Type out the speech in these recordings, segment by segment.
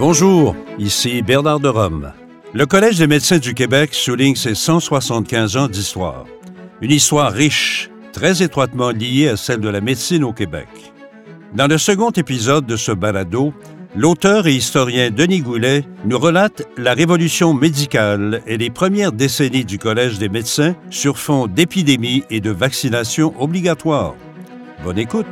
Bonjour, ici Bernard de Rome. Le Collège des médecins du Québec souligne ses 175 ans d'histoire. Une histoire riche, très étroitement liée à celle de la médecine au Québec. Dans le second épisode de ce balado, l'auteur et historien Denis Goulet nous relate la révolution médicale et les premières décennies du Collège des médecins sur fond d'épidémie et de vaccination obligatoire. Bonne écoute.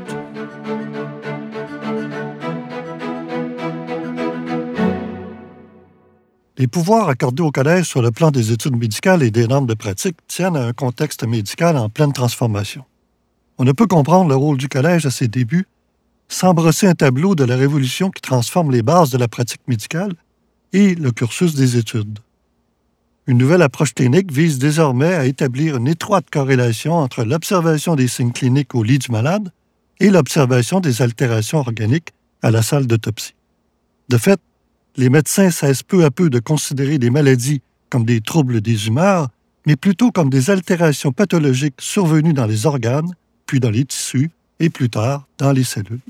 Les pouvoirs accordés au Collège sur le plan des études médicales et des normes de pratique tiennent à un contexte médical en pleine transformation. On ne peut comprendre le rôle du Collège à ses débuts sans brosser un tableau de la révolution qui transforme les bases de la pratique médicale et le cursus des études. Une nouvelle approche clinique vise désormais à établir une étroite corrélation entre l'observation des signes cliniques au lit du malade et l'observation des altérations organiques à la salle d'autopsie. De fait, les médecins cessent peu à peu de considérer les maladies comme des troubles des humeurs, mais plutôt comme des altérations pathologiques survenues dans les organes, puis dans les tissus, et plus tard dans les cellules.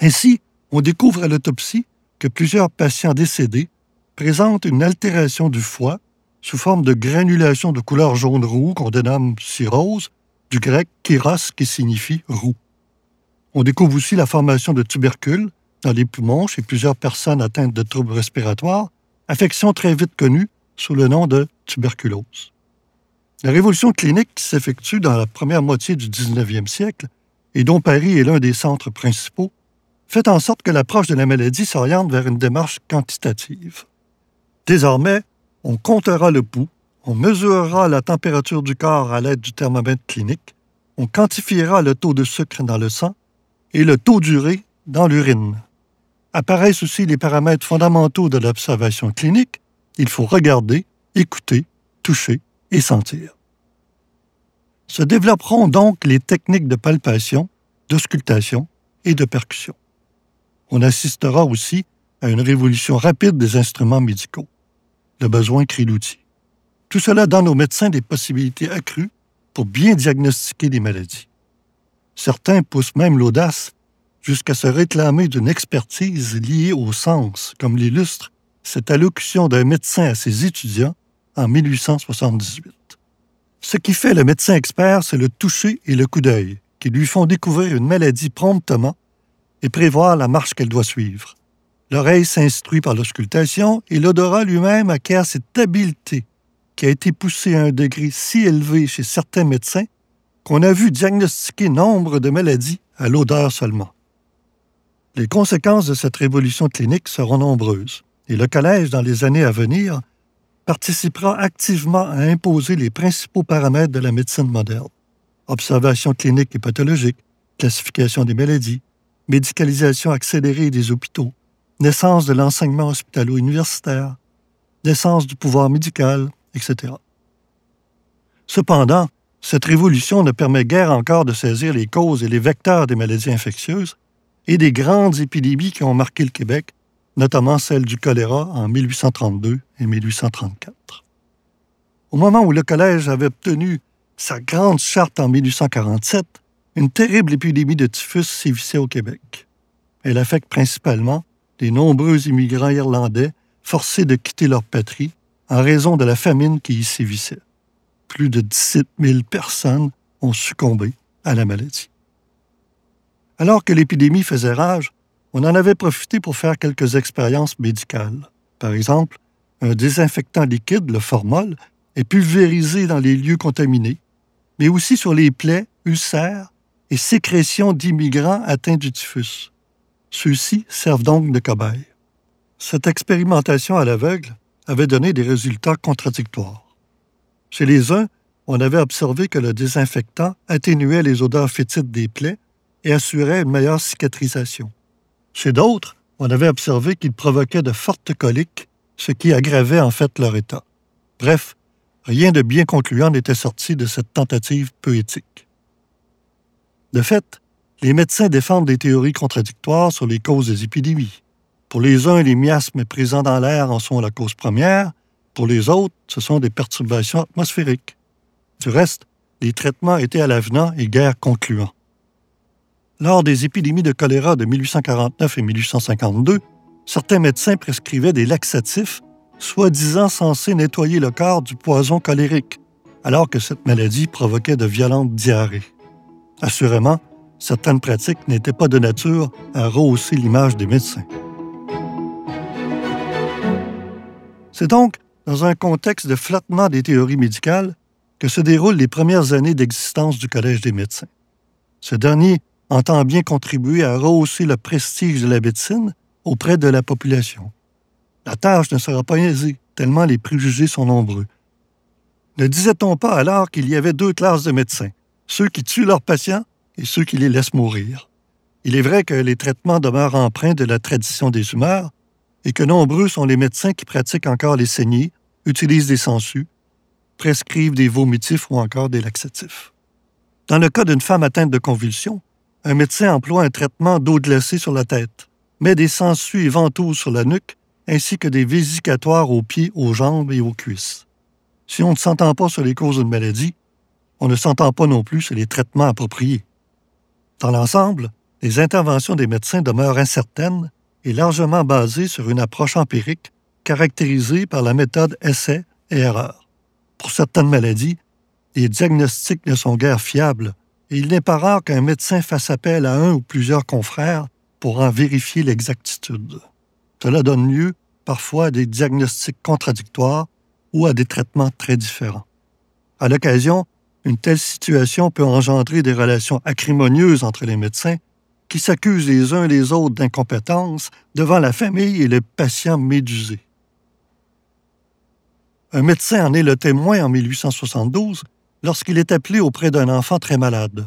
Ainsi, on découvre à l'autopsie que plusieurs patients décédés présentent une altération du foie sous forme de granulation de couleur jaune-roux qu'on dénomme cirrhose, du grec kéros qui signifie roux. On découvre aussi la formation de tubercules dans les poumons chez plusieurs personnes atteintes de troubles respiratoires, affection très vite connue sous le nom de tuberculose. La révolution clinique qui s'effectue dans la première moitié du 19e siècle, et dont Paris est l'un des centres principaux, fait en sorte que l'approche de la maladie s'oriente vers une démarche quantitative. Désormais, on comptera le pouls, on mesurera la température du corps à l'aide du thermomètre clinique, on quantifiera le taux de sucre dans le sang et le taux d'urée dans l'urine apparaissent aussi les paramètres fondamentaux de l'observation clinique, il faut regarder, écouter, toucher et sentir. Se développeront donc les techniques de palpation, d'auscultation et de percussion. On assistera aussi à une révolution rapide des instruments médicaux. Le besoin crée l'outil. Tout cela donne aux médecins des possibilités accrues pour bien diagnostiquer les maladies. Certains poussent même l'audace jusqu'à se réclamer d'une expertise liée au sens, comme l'illustre cette allocution d'un médecin à ses étudiants en 1878. Ce qui fait le médecin expert, c'est le toucher et le coup d'œil, qui lui font découvrir une maladie promptement et prévoir la marche qu'elle doit suivre. L'oreille s'instruit par l'auscultation et l'odorat lui-même acquiert cette habileté qui a été poussée à un degré si élevé chez certains médecins qu'on a vu diagnostiquer nombre de maladies à l'odeur seulement. Les conséquences de cette révolution clinique seront nombreuses, et le Collège, dans les années à venir, participera activement à imposer les principaux paramètres de la médecine moderne. Observation clinique et pathologique, classification des maladies, médicalisation accélérée des hôpitaux, naissance de l'enseignement hospitalo-universitaire, naissance du pouvoir médical, etc. Cependant, cette révolution ne permet guère encore de saisir les causes et les vecteurs des maladies infectieuses, et des grandes épidémies qui ont marqué le Québec, notamment celle du choléra en 1832 et 1834. Au moment où le Collège avait obtenu sa grande charte en 1847, une terrible épidémie de typhus sévissait au Québec. Elle affecte principalement les nombreux immigrants irlandais forcés de quitter leur patrie en raison de la famine qui y sévissait. Plus de 17 000 personnes ont succombé à la maladie. Alors que l'épidémie faisait rage, on en avait profité pour faire quelques expériences médicales. Par exemple, un désinfectant liquide, le formol, est pulvérisé dans les lieux contaminés, mais aussi sur les plaies, ulcères et sécrétions d'immigrants atteints du typhus. Ceux-ci servent donc de cobayes. Cette expérimentation à l'aveugle avait donné des résultats contradictoires. Chez les uns, on avait observé que le désinfectant atténuait les odeurs fétides des plaies et assurait une meilleure cicatrisation. Chez d'autres, on avait observé qu'ils provoquaient de fortes coliques, ce qui aggravait en fait leur état. Bref, rien de bien concluant n'était sorti de cette tentative peu éthique. De fait, les médecins défendent des théories contradictoires sur les causes des épidémies. Pour les uns, les miasmes présents dans l'air en sont la cause première, pour les autres, ce sont des perturbations atmosphériques. Du reste, les traitements étaient à l'avenant et guère concluants. Lors des épidémies de choléra de 1849 et 1852, certains médecins prescrivaient des laxatifs, soi-disant censés nettoyer le corps du poison colérique, alors que cette maladie provoquait de violentes diarrhées. Assurément, certaines pratiques n'étaient pas de nature à rehausser l'image des médecins. C'est donc dans un contexte de flottement des théories médicales que se déroulent les premières années d'existence du Collège des médecins. Ce dernier entend bien contribuer à rehausser le prestige de la médecine auprès de la population. La tâche ne sera pas aisée, tellement les préjugés sont nombreux. Ne disait-on pas alors qu'il y avait deux classes de médecins, ceux qui tuent leurs patients et ceux qui les laissent mourir? Il est vrai que les traitements demeurent empreints de la tradition des humeurs et que nombreux sont les médecins qui pratiquent encore les saignées, utilisent des sangsues, prescrivent des vomitifs ou encore des laxatifs. Dans le cas d'une femme atteinte de convulsions, un médecin emploie un traitement d'eau glacée sur la tête, met des sangsues et ventouses sur la nuque, ainsi que des vésicatoires aux pieds, aux jambes et aux cuisses. Si on ne s'entend pas sur les causes d'une maladie, on ne s'entend pas non plus sur les traitements appropriés. Dans l'ensemble, les interventions des médecins demeurent incertaines et largement basées sur une approche empirique caractérisée par la méthode essai et erreur. Pour certaines maladies, les diagnostics ne sont guère fiables il n'est pas rare qu'un médecin fasse appel à un ou plusieurs confrères pour en vérifier l'exactitude. Cela donne lieu parfois à des diagnostics contradictoires ou à des traitements très différents. À l'occasion, une telle situation peut engendrer des relations acrimonieuses entre les médecins qui s'accusent les uns les autres d'incompétence devant la famille et le patient médusé. Un médecin en est le témoin en 1872 lorsqu'il est appelé auprès d'un enfant très malade.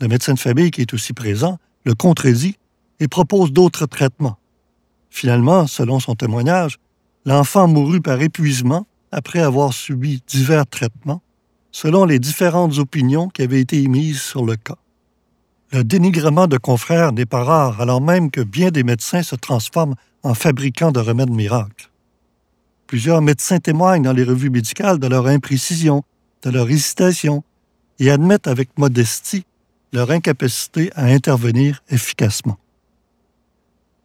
Le médecin de famille qui est aussi présent le contredit et propose d'autres traitements. Finalement, selon son témoignage, l'enfant mourut par épuisement après avoir subi divers traitements, selon les différentes opinions qui avaient été émises sur le cas. Le dénigrement de confrères n'est pas rare, alors même que bien des médecins se transforment en fabricants de remèdes miracles. Plusieurs médecins témoignent dans les revues médicales de leur imprécision, de leur hésitation et admettent avec modestie leur incapacité à intervenir efficacement.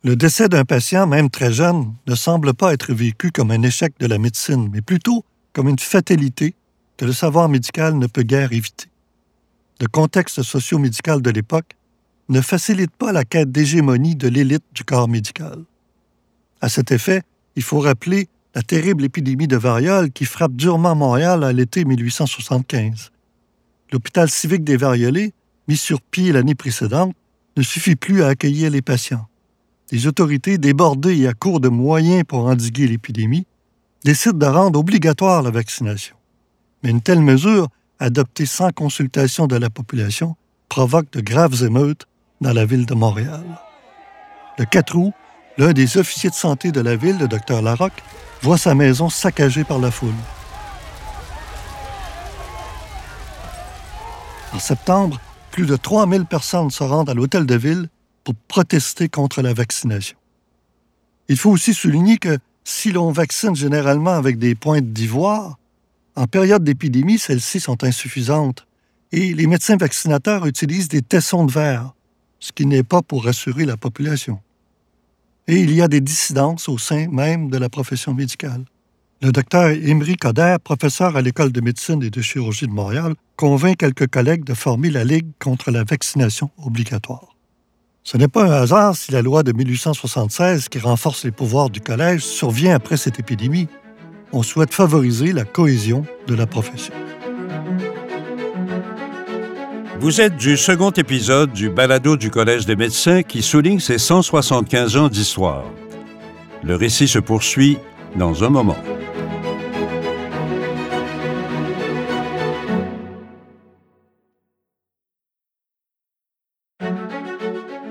Le décès d'un patient, même très jeune, ne semble pas être vécu comme un échec de la médecine, mais plutôt comme une fatalité que le savoir médical ne peut guère éviter. Le contexte socio-médical de l'époque ne facilite pas la quête d'hégémonie de l'élite du corps médical. À cet effet, il faut rappeler la terrible épidémie de variole qui frappe durement Montréal à l'été 1875. L'hôpital civique des Variolets, mis sur pied l'année précédente, ne suffit plus à accueillir les patients. Les autorités, débordées et à court de moyens pour endiguer l'épidémie, décident de rendre obligatoire la vaccination. Mais une telle mesure, adoptée sans consultation de la population, provoque de graves émeutes dans la ville de Montréal. Le 4 août, l'un des officiers de santé de la ville, le docteur Larocque, voit sa maison saccagée par la foule. En septembre, plus de 3000 personnes se rendent à l'hôtel de ville pour protester contre la vaccination. Il faut aussi souligner que si l'on vaccine généralement avec des pointes d'ivoire, en période d'épidémie, celles-ci sont insuffisantes et les médecins vaccinateurs utilisent des tessons de verre, ce qui n'est pas pour rassurer la population et il y a des dissidences au sein même de la profession médicale. Le docteur Emery Coder, professeur à l'École de médecine et de chirurgie de Montréal, convainc quelques collègues de former la Ligue contre la vaccination obligatoire. Ce n'est pas un hasard si la loi de 1876, qui renforce les pouvoirs du collège, survient après cette épidémie. On souhaite favoriser la cohésion de la profession. Vous êtes du second épisode du balado du Collège des médecins qui souligne ses 175 ans d'histoire. Le récit se poursuit dans un moment.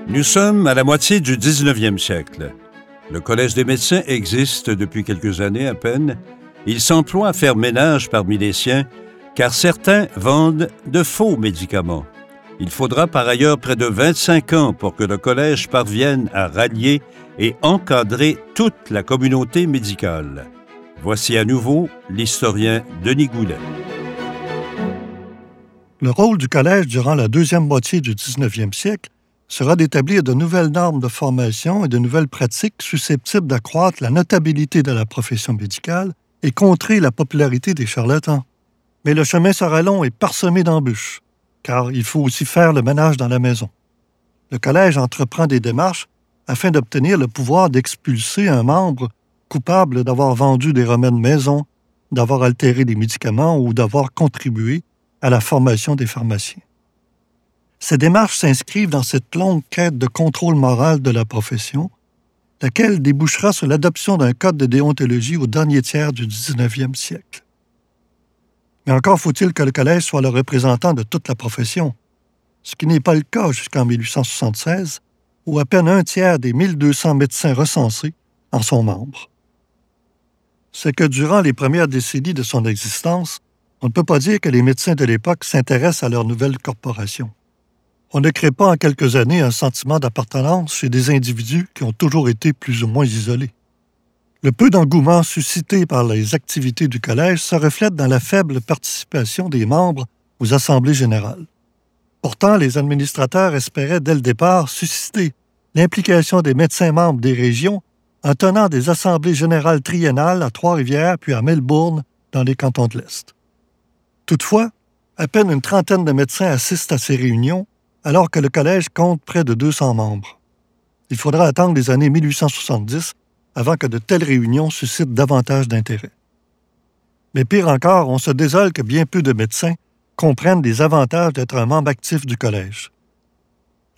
Nous sommes à la moitié du 19e siècle. Le Collège des médecins existe depuis quelques années à peine. Il s'emploie à faire ménage parmi les siens car certains vendent de faux médicaments. Il faudra par ailleurs près de 25 ans pour que le collège parvienne à rallier et encadrer toute la communauté médicale. Voici à nouveau l'historien Denis Goulet. Le rôle du collège durant la deuxième moitié du 19e siècle sera d'établir de nouvelles normes de formation et de nouvelles pratiques susceptibles d'accroître la notabilité de la profession médicale et contrer la popularité des charlatans. Mais le chemin sera long et parsemé d'embûches, car il faut aussi faire le ménage dans la maison. Le collège entreprend des démarches afin d'obtenir le pouvoir d'expulser un membre coupable d'avoir vendu des remèdes maison, d'avoir altéré des médicaments ou d'avoir contribué à la formation des pharmaciens. Ces démarches s'inscrivent dans cette longue quête de contrôle moral de la profession, laquelle débouchera sur l'adoption d'un code de déontologie au dernier tiers du 19e siècle. Mais encore faut-il que le collège soit le représentant de toute la profession, ce qui n'est pas le cas jusqu'en 1876, où à peine un tiers des 1200 médecins recensés en sont membres. C'est que durant les premières décennies de son existence, on ne peut pas dire que les médecins de l'époque s'intéressent à leur nouvelle corporation. On ne crée pas en quelques années un sentiment d'appartenance chez des individus qui ont toujours été plus ou moins isolés. Le peu d'engouement suscité par les activités du collège se reflète dans la faible participation des membres aux assemblées générales. Pourtant, les administrateurs espéraient dès le départ susciter l'implication des médecins membres des régions en tenant des assemblées générales triennales à Trois-Rivières puis à Melbourne, dans les cantons de l'Est. Toutefois, à peine une trentaine de médecins assistent à ces réunions, alors que le collège compte près de 200 membres. Il faudra attendre les années 1870 avant que de telles réunions suscitent davantage d'intérêt. Mais pire encore, on se désole que bien peu de médecins comprennent les avantages d'être un membre actif du collège.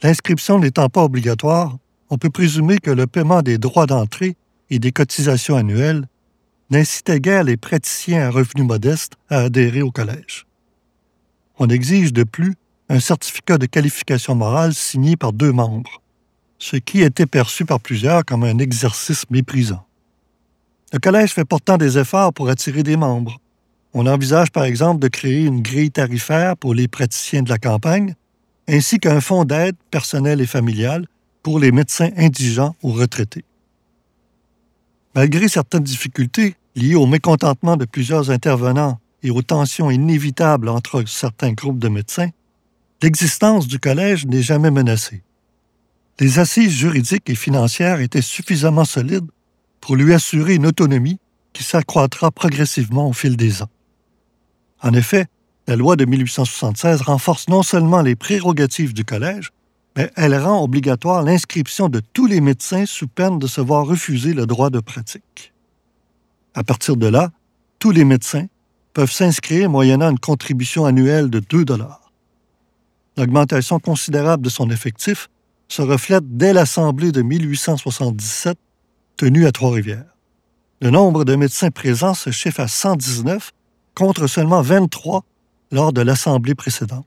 L'inscription n'étant pas obligatoire, on peut présumer que le paiement des droits d'entrée et des cotisations annuelles n'incitait guère les praticiens à revenus modestes à adhérer au collège. On exige de plus un certificat de qualification morale signé par deux membres, ce qui était perçu par plusieurs comme un exercice méprisant. Le collège fait pourtant des efforts pour attirer des membres. On envisage par exemple de créer une grille tarifaire pour les praticiens de la campagne, ainsi qu'un fonds d'aide personnelle et familiale pour les médecins indigents ou retraités. Malgré certaines difficultés liées au mécontentement de plusieurs intervenants et aux tensions inévitables entre certains groupes de médecins, l'existence du collège n'est jamais menacée. Les assises juridiques et financières étaient suffisamment solides pour lui assurer une autonomie qui s'accroîtra progressivement au fil des ans. En effet, la loi de 1876 renforce non seulement les prérogatives du collège, mais elle rend obligatoire l'inscription de tous les médecins sous peine de se voir refuser le droit de pratique. À partir de là, tous les médecins peuvent s'inscrire moyennant une contribution annuelle de 2 dollars. L'augmentation considérable de son effectif se reflète dès l'Assemblée de 1877 tenue à Trois-Rivières. Le nombre de médecins présents se chiffre à 119 contre seulement 23 lors de l'Assemblée précédente.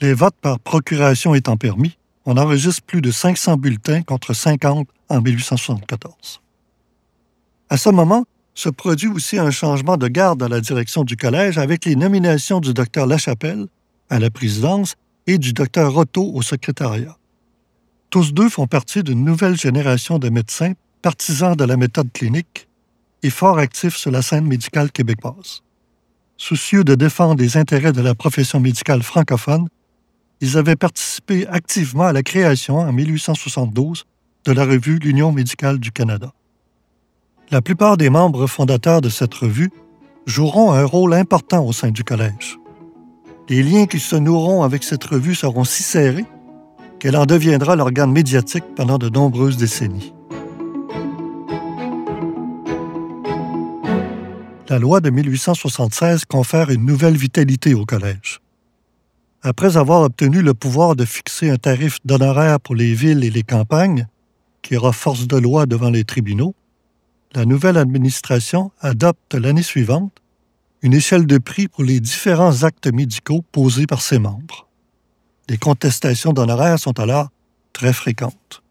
Les votes par procuration étant permis, on enregistre plus de 500 bulletins contre 50 en 1874. À ce moment, se produit aussi un changement de garde à la direction du collège avec les nominations du docteur Lachapelle à la présidence et du docteur Rotto au secrétariat. Tous deux font partie d'une nouvelle génération de médecins partisans de la méthode clinique et fort actifs sur la scène médicale québécoise. Soucieux de défendre les intérêts de la profession médicale francophone, ils avaient participé activement à la création, en 1872, de la revue L'Union médicale du Canada. La plupart des membres fondateurs de cette revue joueront un rôle important au sein du collège. Les liens qui se noueront avec cette revue seront si serrés qu'elle en deviendra l'organe médiatique pendant de nombreuses décennies. La loi de 1876 confère une nouvelle vitalité au collège. Après avoir obtenu le pouvoir de fixer un tarif d'honoraires pour les villes et les campagnes, qui aura force de loi devant les tribunaux, la nouvelle administration adopte l'année suivante une échelle de prix pour les différents actes médicaux posés par ses membres. Les contestations d'honoraires sont alors très fréquentes.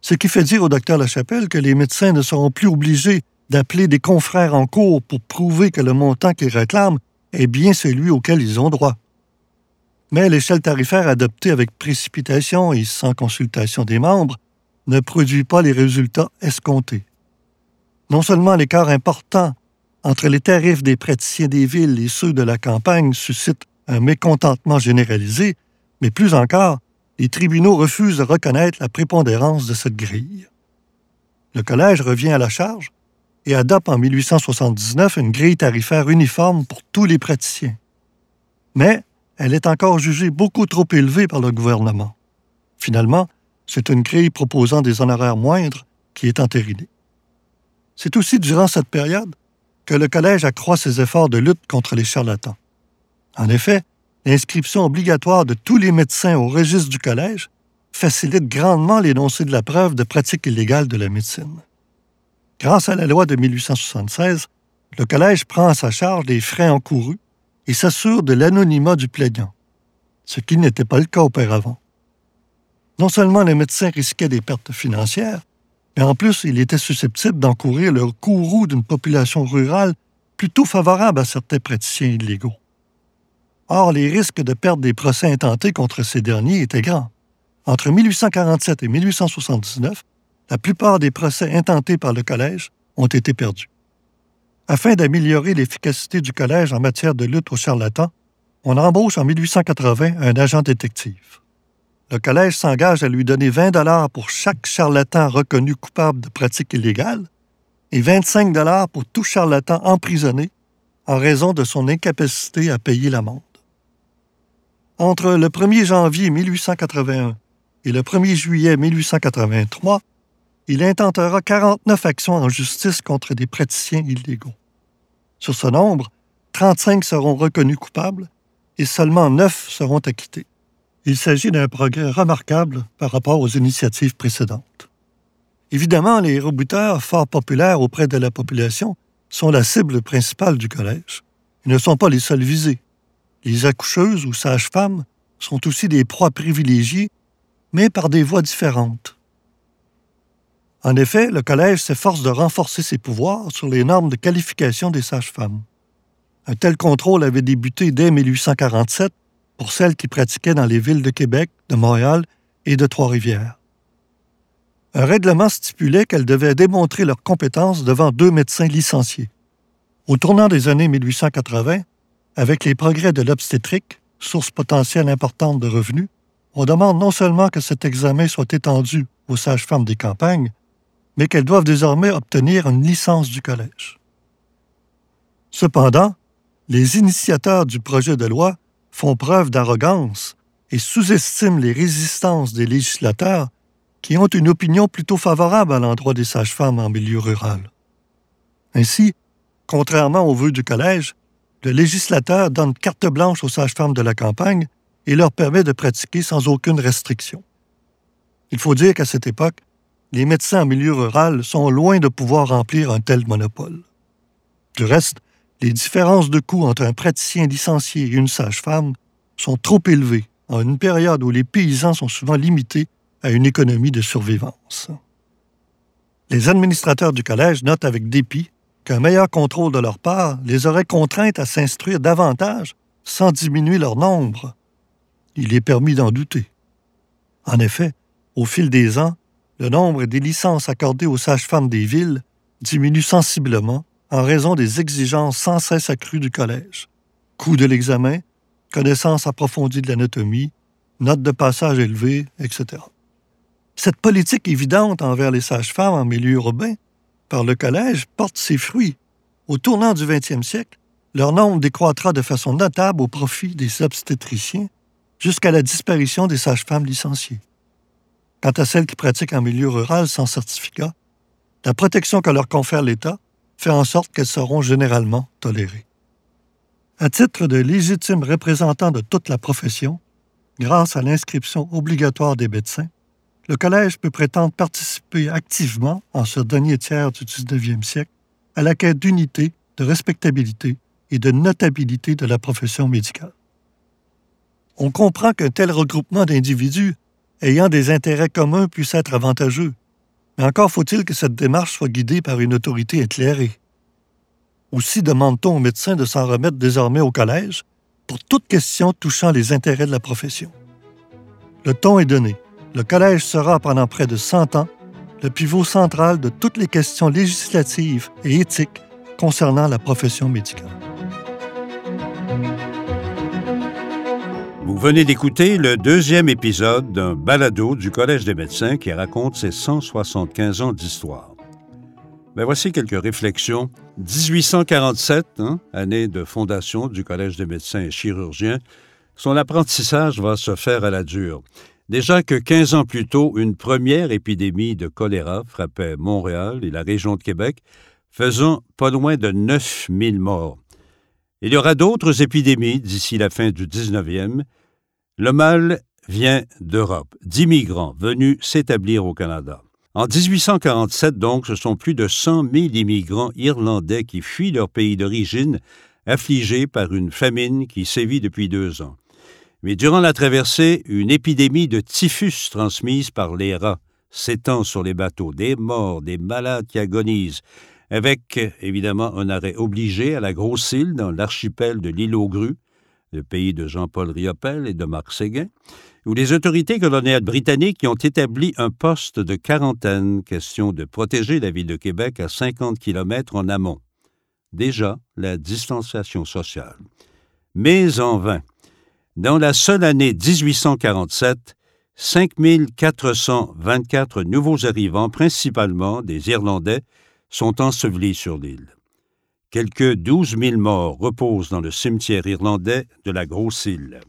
Ce qui fait dire au docteur Lachapelle que les médecins ne seront plus obligés d'appeler des confrères en cours pour prouver que le montant qu'ils réclament est bien celui auquel ils ont droit. Mais l'échelle tarifaire adoptée avec précipitation et sans consultation des membres ne produit pas les résultats escomptés. Non seulement l'écart important entre les tarifs des praticiens des villes et ceux de la campagne suscite un mécontentement généralisé, mais plus encore, les tribunaux refusent de reconnaître la prépondérance de cette grille. Le collège revient à la charge et adopte en 1879 une grille tarifaire uniforme pour tous les praticiens. Mais elle est encore jugée beaucoup trop élevée par le gouvernement. Finalement, c'est une grille proposant des honoraires moindres qui est entérinée. C'est aussi durant cette période que le collège accroît ses efforts de lutte contre les charlatans. En effet, l'inscription obligatoire de tous les médecins au registre du collège facilite grandement l'énoncé de la preuve de pratique illégale de la médecine. Grâce à la loi de 1876, le collège prend à sa charge les frais encourus et s'assure de l'anonymat du plaignant, ce qui n'était pas le cas auparavant. Non seulement les médecins risquaient des pertes financières, mais en plus, il était susceptible d'encourir le courroux d'une population rurale plutôt favorable à certains praticiens illégaux. Or, les risques de perdre des procès intentés contre ces derniers étaient grands. Entre 1847 et 1879, la plupart des procès intentés par le collège ont été perdus. Afin d'améliorer l'efficacité du collège en matière de lutte aux charlatans, on embauche en 1880 un agent détective. Le collège s'engage à lui donner 20 dollars pour chaque charlatan reconnu coupable de pratiques illégales et 25 dollars pour tout charlatan emprisonné en raison de son incapacité à payer l'amende. Entre le 1er janvier 1881 et le 1er juillet 1883, il intentera 49 actions en justice contre des praticiens illégaux. Sur ce nombre, 35 seront reconnus coupables et seulement 9 seront acquittés. Il s'agit d'un progrès remarquable par rapport aux initiatives précédentes. Évidemment, les rebuteurs, fort populaires auprès de la population, sont la cible principale du collège. Ils ne sont pas les seuls visés. Les accoucheuses ou sages-femmes sont aussi des proies privilégiées, mais par des voies différentes. En effet, le Collège s'efforce de renforcer ses pouvoirs sur les normes de qualification des sages-femmes. Un tel contrôle avait débuté dès 1847 pour celles qui pratiquaient dans les villes de Québec, de Montréal et de Trois-Rivières. Un règlement stipulait qu'elles devaient démontrer leurs compétences devant deux médecins licenciés. Au tournant des années 1880, avec les progrès de l'obstétrique, source potentielle importante de revenus, on demande non seulement que cet examen soit étendu aux sages-femmes des campagnes, mais qu'elles doivent désormais obtenir une licence du collège. Cependant, les initiateurs du projet de loi font preuve d'arrogance et sous-estiment les résistances des législateurs qui ont une opinion plutôt favorable à l'endroit des sages-femmes en milieu rural. Ainsi, contrairement aux vœux du collège, le législateur donne carte blanche aux sages-femmes de la campagne et leur permet de pratiquer sans aucune restriction. Il faut dire qu'à cette époque, les médecins en milieu rural sont loin de pouvoir remplir un tel monopole. Du reste, les différences de coûts entre un praticien licencié et une sage-femme sont trop élevées en une période où les paysans sont souvent limités à une économie de survivance. Les administrateurs du collège notent avec dépit qu'un meilleur contrôle de leur part les aurait contraintes à s'instruire davantage sans diminuer leur nombre. Il est permis d'en douter. En effet, au fil des ans, le nombre des licences accordées aux sages-femmes des villes diminue sensiblement en raison des exigences sans cesse accrues du collège. Coût de l'examen, connaissance approfondie de l'anatomie, notes de passage élevées, etc. Cette politique évidente envers les sages-femmes en milieu urbain par le collège porte ses fruits. Au tournant du 20e siècle, leur nombre décroîtra de façon notable au profit des obstétriciens jusqu'à la disparition des sages-femmes licenciées. Quant à celles qui pratiquent en milieu rural sans certificat, la protection que leur confère l'État fait en sorte qu'elles seront généralement tolérées. À titre de légitime représentant de toute la profession, grâce à l'inscription obligatoire des médecins, le Collège peut prétendre participer activement, en ce dernier tiers du 19e siècle, à la quête d'unité, de respectabilité et de notabilité de la profession médicale. On comprend qu'un tel regroupement d'individus ayant des intérêts communs puisse être avantageux, mais encore faut-il que cette démarche soit guidée par une autorité éclairée. Aussi demande-t-on aux médecins de s'en remettre désormais au collège pour toute question touchant les intérêts de la profession. Le ton est donné. Le collège sera pendant près de 100 ans le pivot central de toutes les questions législatives et éthiques concernant la profession médicale. Vous venez d'écouter le deuxième épisode d'un balado du Collège des médecins qui raconte ses 175 ans d'histoire. Ben voici quelques réflexions. 1847, hein, année de fondation du Collège des médecins et chirurgiens, son apprentissage va se faire à la dure. Déjà que 15 ans plus tôt, une première épidémie de choléra frappait Montréal et la région de Québec, faisant pas loin de 9000 morts. Il y aura d'autres épidémies d'ici la fin du 19e. Le mal vient d'Europe, d'immigrants venus s'établir au Canada. En 1847, donc, ce sont plus de 100 000 immigrants irlandais qui fuient leur pays d'origine, affligés par une famine qui sévit depuis deux ans. Mais durant la traversée, une épidémie de typhus transmise par les rats s'étend sur les bateaux, des morts, des malades qui agonisent, avec évidemment un arrêt obligé à la Grosse Île dans l'archipel de l'île aux Grues, le pays de Jean-Paul Riopel et de Marc Séguin, où les autorités coloniales britanniques y ont établi un poste de quarantaine, question de protéger la ville de Québec à 50 km en amont. Déjà, la distanciation sociale. Mais en vain. Dans la seule année 1847, 5424 nouveaux arrivants, principalement des Irlandais, sont ensevelis sur l'île. Quelques 12 000 morts reposent dans le cimetière irlandais de la Grosse Île.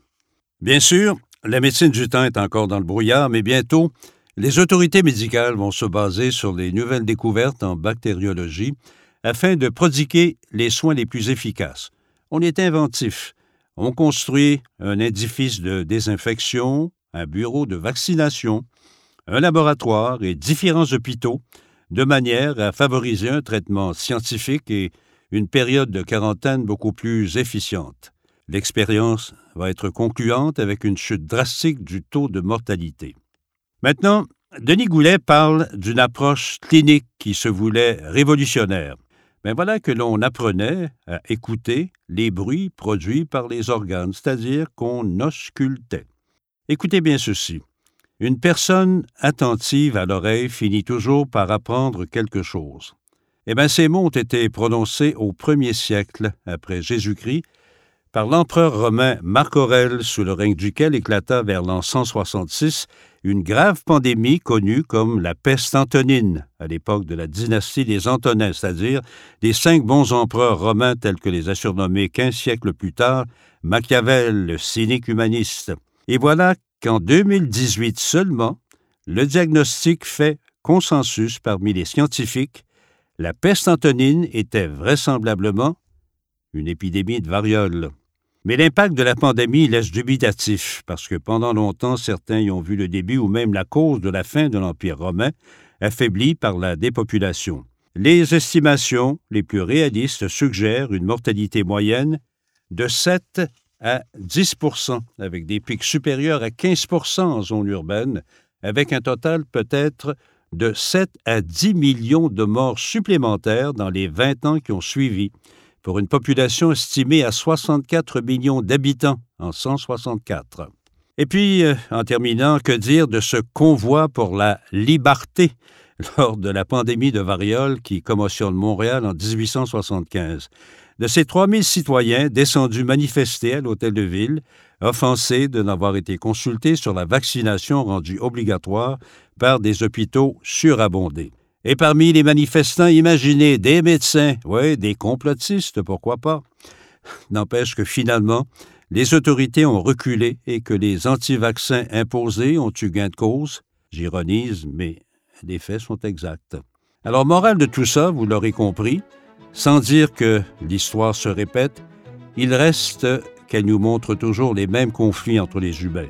Bien sûr, la médecine du temps est encore dans le brouillard, mais bientôt, les autorités médicales vont se baser sur les nouvelles découvertes en bactériologie afin de prodiguer les soins les plus efficaces. On est inventif. On construit un édifice de désinfection, un bureau de vaccination, un laboratoire et différents hôpitaux de manière à favoriser un traitement scientifique et une période de quarantaine beaucoup plus efficiente. L'expérience va être concluante avec une chute drastique du taux de mortalité. Maintenant, Denis Goulet parle d'une approche clinique qui se voulait révolutionnaire. Mais voilà que l'on apprenait à écouter les bruits produits par les organes, c'est-à-dire qu'on auscultait. Écoutez bien ceci. Une personne attentive à l'oreille finit toujours par apprendre quelque chose. Eh bien, ces mots ont été prononcés au premier siècle après Jésus-Christ par l'empereur romain Marc Aurèle, sous le règne duquel éclata vers l'an 166 une grave pandémie connue comme la peste antonine, à l'époque de la dynastie des Antonins, c'est-à-dire des cinq bons empereurs romains tels que les a surnommés quinze siècles plus tard Machiavel, le cynique humaniste. Et voilà qu'en 2018 seulement, le diagnostic fait consensus parmi les scientifiques, la peste antonine était vraisemblablement une épidémie de variole. Mais l'impact de la pandémie laisse dubitatif, parce que pendant longtemps, certains y ont vu le début ou même la cause de la fin de l'Empire romain, affaibli par la dépopulation. Les estimations les plus réalistes suggèrent une mortalité moyenne de 7 à 10% avec des pics supérieurs à 15% en zone urbaine, avec un total peut-être de 7 à 10 millions de morts supplémentaires dans les 20 ans qui ont suivi, pour une population estimée à 64 millions d'habitants en 164. Et puis, euh, en terminant, que dire de ce convoi pour la liberté lors de la pandémie de variole qui commotionne Montréal en 1875? de ces 3000 citoyens descendus manifester à l'hôtel de ville, offensés de n'avoir été consultés sur la vaccination rendue obligatoire par des hôpitaux surabondés. Et parmi les manifestants, imaginez des médecins, oui, des complotistes, pourquoi pas. N'empêche que finalement, les autorités ont reculé et que les anti-vaccins imposés ont eu gain de cause. J'ironise, mais les faits sont exacts. Alors, morale de tout ça, vous l'aurez compris, sans dire que l'histoire se répète, il reste qu'elle nous montre toujours les mêmes conflits entre les humains.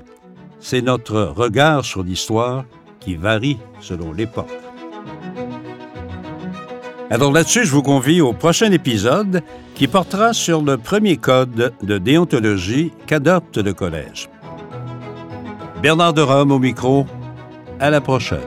C'est notre regard sur l'histoire qui varie selon l'époque. Alors là-dessus, je vous convie au prochain épisode qui portera sur le premier code de déontologie qu'adopte le collège. Bernard de Rome au micro. À la prochaine.